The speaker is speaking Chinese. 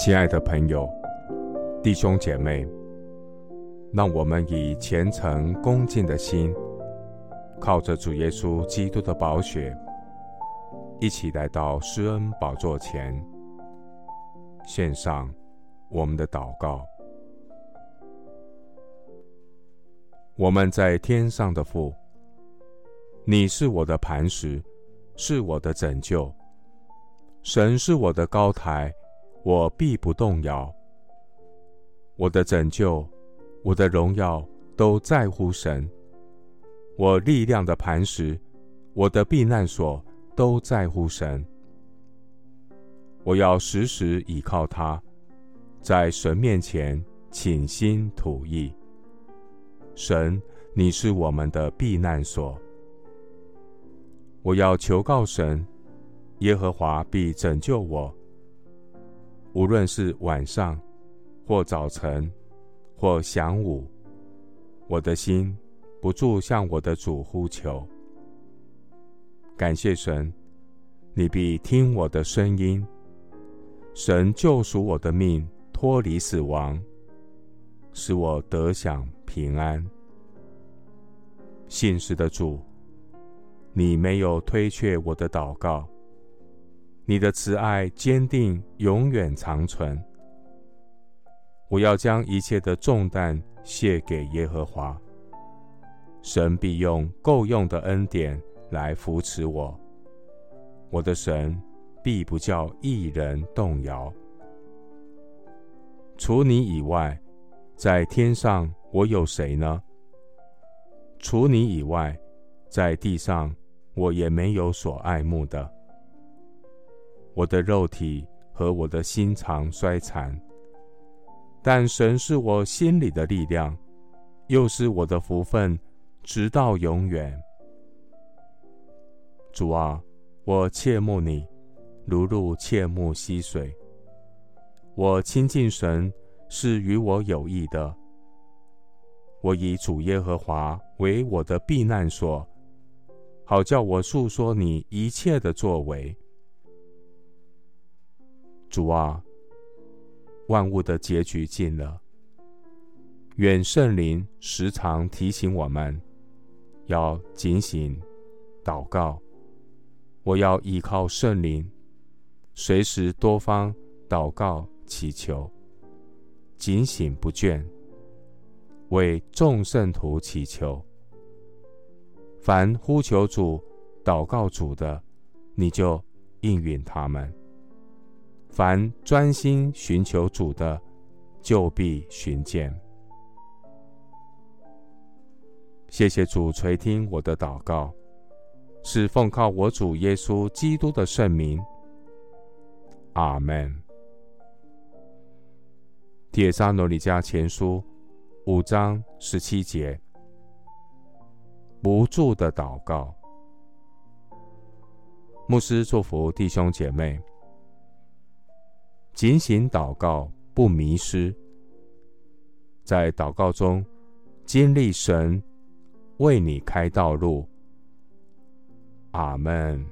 亲爱的朋友、弟兄姐妹，让我们以虔诚恭敬的心，靠着主耶稣基督的宝血，一起来到施恩宝座前，献上我们的祷告。我们在天上的父，你是我的磐石，是我的拯救，神是我的高台。我必不动摇。我的拯救，我的荣耀都在乎神。我力量的磐石，我的避难所都在乎神。我要时时倚靠他，在神面前倾心吐意。神，你是我们的避难所。我要求告神，耶和华必拯救我。无论是晚上，或早晨，或晌午，我的心不住向我的主呼求。感谢神，你必听我的声音。神救赎我的命，脱离死亡，使我得享平安。信实的主，你没有推却我的祷告。你的慈爱坚定，永远长存。我要将一切的重担卸给耶和华，神必用够用的恩典来扶持我。我的神必不叫一人动摇。除你以外，在天上我有谁呢？除你以外，在地上我也没有所爱慕的。我的肉体和我的心肠衰残，但神是我心里的力量，又是我的福分，直到永远。主啊，我切慕你，如鹿切慕溪水。我亲近神是与我有益的。我以主耶和华为我的避难所，好叫我述说你一切的作为。主啊，万物的结局近了。愿圣灵时常提醒我们，要警醒祷告。我要依靠圣灵，随时多方祷告祈求，警醒不倦，为众圣徒祈求。凡呼求主、祷告主的，你就应允他们。凡专心寻求主的，就必寻见。谢谢主垂听我的祷告，是奉靠我主耶稣基督的圣名。阿门。帖撒罗尼迦前书五章十七节，不住的祷告。牧师祝福弟兄姐妹。警醒祷告，不迷失。在祷告中经历神为你开道路。阿门。